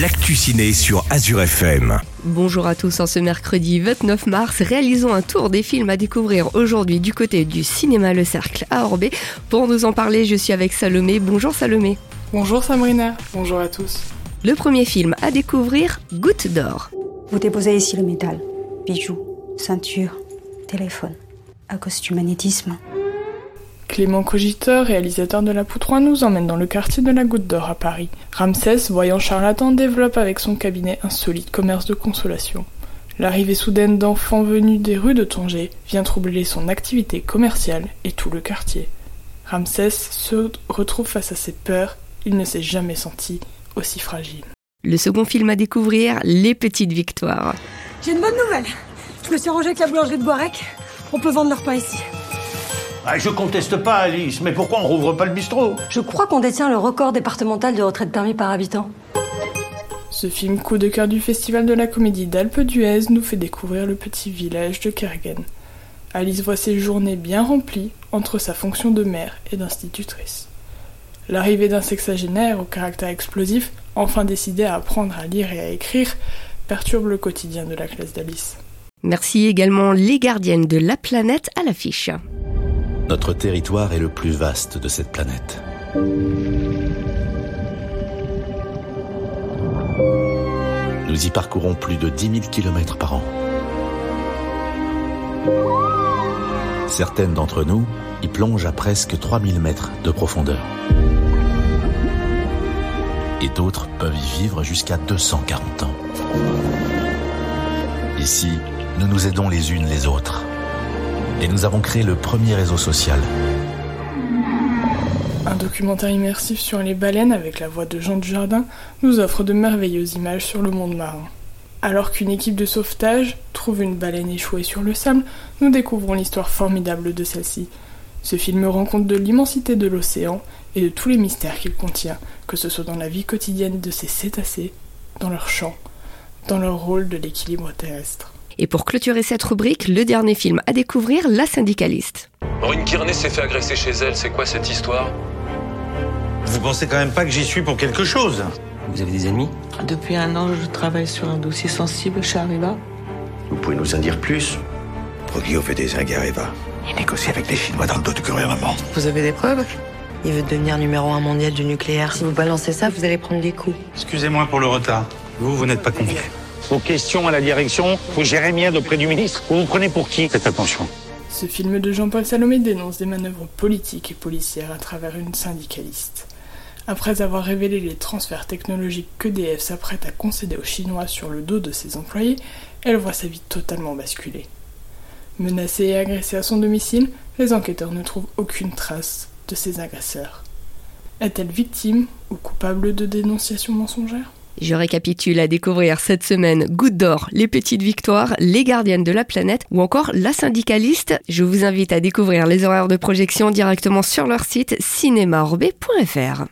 l'actu ciné sur Azure FM. Bonjour à tous, en ce mercredi 29 mars, réalisons un tour des films à découvrir aujourd'hui du côté du cinéma Le Cercle à Orbé. Pour nous en parler, je suis avec Salomé. Bonjour Salomé. Bonjour Sabrina, bonjour à tous. Le premier film à découvrir, Goutte d'or. Vous déposez ici le métal. Bijoux, ceinture, téléphone. À cause du magnétisme. Clément Cogiteur, réalisateur de La Poutre nous emmène dans le quartier de la Goutte d'Or à Paris. Ramsès, voyant charlatan, développe avec son cabinet un solide commerce de consolation. L'arrivée soudaine d'enfants venus des rues de Tanger vient troubler son activité commerciale et tout le quartier. Ramsès se retrouve face à ses peurs, il ne s'est jamais senti aussi fragile. Le second film à découvrir, Les Petites Victoires. J'ai une bonne nouvelle. Je me suis arrangé avec la boulangerie de Boirec. On peut vendre leur pain ici. Ah, je conteste pas, Alice, mais pourquoi on rouvre pas le bistrot? Je crois qu'on détient le record départemental de retraite permis par habitant. Ce film coup de cœur du Festival de la Comédie d'Alpe d'Huez nous fait découvrir le petit village de Kergen. Alice voit ses journées bien remplies entre sa fonction de mère et d'institutrice. L'arrivée d'un sexagénaire au caractère explosif, enfin décidé à apprendre à lire et à écrire, perturbe le quotidien de la classe d'Alice. Merci également les gardiennes de la planète à l'affiche. Notre territoire est le plus vaste de cette planète. Nous y parcourons plus de 10 000 km par an. Certaines d'entre nous y plongent à presque 3000 mètres de profondeur. Et d'autres peuvent y vivre jusqu'à 240 ans. Ici, nous nous aidons les unes les autres et nous avons créé le premier réseau social. Un documentaire immersif sur les baleines avec la voix de Jean Dujardin nous offre de merveilleuses images sur le monde marin. Alors qu'une équipe de sauvetage trouve une baleine échouée sur le sable, nous découvrons l'histoire formidable de celle-ci. Ce film rend compte de l'immensité de l'océan et de tous les mystères qu'il contient, que ce soit dans la vie quotidienne de ces cétacés, dans leur chant, dans leur rôle de l'équilibre terrestre. Et pour clôturer cette rubrique, le dernier film à découvrir, La syndicaliste. Maureen Kearney s'est fait agresser chez elle, c'est quoi cette histoire? Vous pensez quand même pas que j'y suis pour quelque chose? Vous avez des ennemis Depuis un an, je travaille sur un dossier sensible chez Areva. Vous pouvez nous en dire plus? Progio fait des zingues à Areva. Il négocie avec les Chinois dans le dos du gouvernement. Vous avez des preuves? Il veut devenir numéro un mondial du nucléaire. Si vous balancez ça, vous allez prendre des coups. Excusez-moi pour le retard. Vous, vous n'êtes pas convié. Vos questions à la direction, vous gérez bien auprès du ministre. Vous vous prenez pour qui? Faites attention. Ce film de Jean-Paul Salomé dénonce des manœuvres politiques et policières à travers une syndicaliste. Après avoir révélé les transferts technologiques qu'EDF s'apprête à concéder aux Chinois sur le dos de ses employés, elle voit sa vie totalement basculer. Menacée et agressée à son domicile, les enquêteurs ne trouvent aucune trace de ses agresseurs. Est-elle victime ou coupable de dénonciations mensongères? Je récapitule à découvrir cette semaine Goutte d'or, Les Petites Victoires, Les Gardiennes de la Planète ou encore La Syndicaliste. Je vous invite à découvrir les horaires de projection directement sur leur site cinémaorbé.fr.